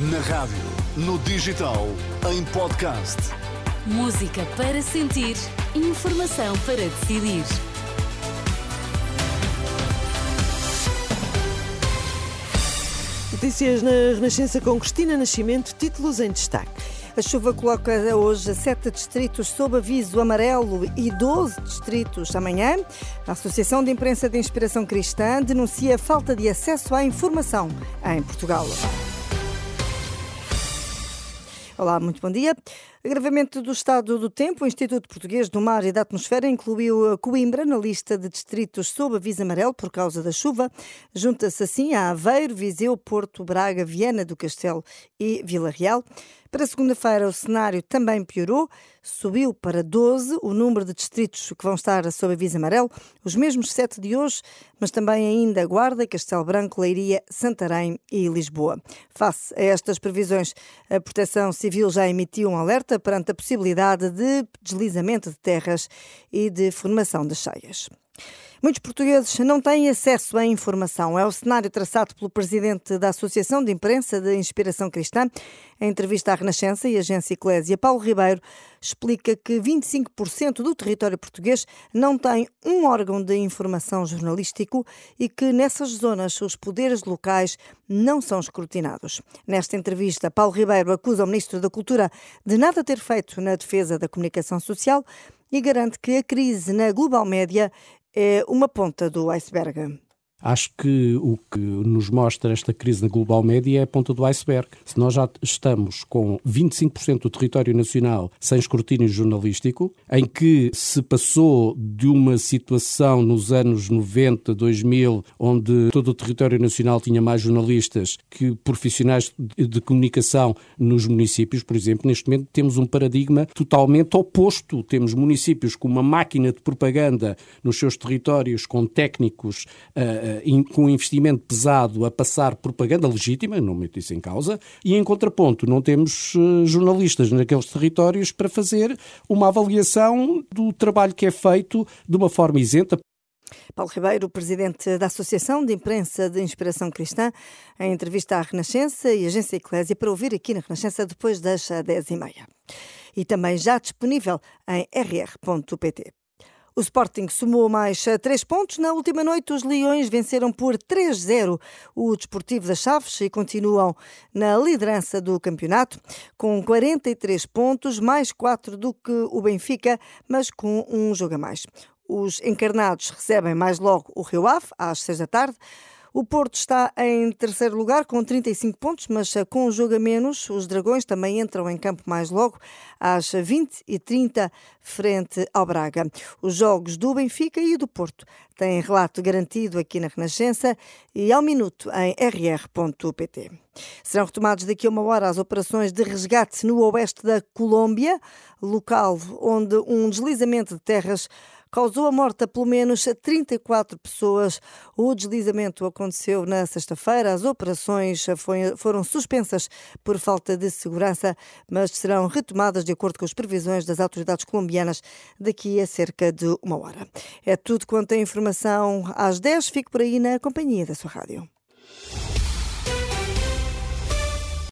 Na rádio, no digital, em podcast. Música para sentir, informação para decidir. Notícias na Renascença com Cristina Nascimento, títulos em destaque. A chuva coloca hoje sete distritos sob aviso amarelo e 12 distritos amanhã. A Associação de Imprensa de Inspiração Cristã denuncia falta de acesso à informação em Portugal. Olá, muito bom dia. Agravamento do estado do tempo. O Instituto Português do Mar e da Atmosfera incluiu Coimbra na lista de distritos sob aviso amarelo por causa da chuva. Junta-se assim a Aveiro, Viseu, Porto, Braga, Viana do Castelo e Vila Real. Para segunda-feira, o cenário também piorou, subiu para 12 o número de distritos que vão estar sob aviso amarelo, os mesmos sete de hoje, mas também ainda Guarda, Castelo Branco, Leiria, Santarém e Lisboa. Face a estas previsões, a Proteção Civil já emitiu um alerta perante a possibilidade de deslizamento de terras e de formação de cheias. Muitos portugueses não têm acesso à informação. É o cenário traçado pelo presidente da Associação de Imprensa de Inspiração Cristã. Em entrevista à Renascença e Agência Eclésia, Paulo Ribeiro explica que 25% do território português não tem um órgão de informação jornalístico e que nessas zonas os poderes locais não são escrutinados. Nesta entrevista, Paulo Ribeiro acusa o Ministro da Cultura de nada ter feito na defesa da comunicação social e garante que a crise na Global Média uma ponta do iceberg. Acho que o que nos mostra esta crise na global média é a ponta do iceberg. Se nós já estamos com 25% do território nacional sem escrutínio jornalístico, em que se passou de uma situação nos anos 90, 2000, onde todo o território nacional tinha mais jornalistas que profissionais de comunicação nos municípios, por exemplo, neste momento temos um paradigma totalmente oposto. Temos municípios com uma máquina de propaganda nos seus territórios, com técnicos. Uh, com um investimento pesado a passar propaganda legítima, não meto isso em causa, e em contraponto não temos uh, jornalistas naqueles territórios para fazer uma avaliação do trabalho que é feito de uma forma isenta. Paulo Ribeiro, presidente da Associação de Imprensa de Inspiração Cristã, em entrevista à Renascença e Agência Eclésia, para ouvir aqui na Renascença depois das 10h30. E também já disponível em rr.pt. O Sporting somou mais três pontos. Na última noite, os Leões venceram por 3-0 o Desportivo das Chaves e continuam na liderança do campeonato, com 43 pontos, mais quatro do que o Benfica, mas com um jogo a mais. Os encarnados recebem mais logo o Rio Ave, às seis da tarde. O Porto está em terceiro lugar com 35 pontos, mas eh, com o jogo a menos, os Dragões também entram em campo mais logo, às 20 e 30 frente ao Braga. Os jogos do Benfica e do Porto têm relato garantido aqui na Renascença e ao minuto em rr.pt. Serão retomados daqui a uma hora as operações de resgate no oeste da Colômbia, local onde um deslizamento de terras causou a morte a pelo menos 34 pessoas. O deslizamento aconteceu na sexta-feira. As operações foram suspensas por falta de segurança, mas serão retomadas de acordo com as previsões das autoridades colombianas daqui a cerca de uma hora. É tudo quanto a informação às 10. Fico por aí na companhia da sua rádio.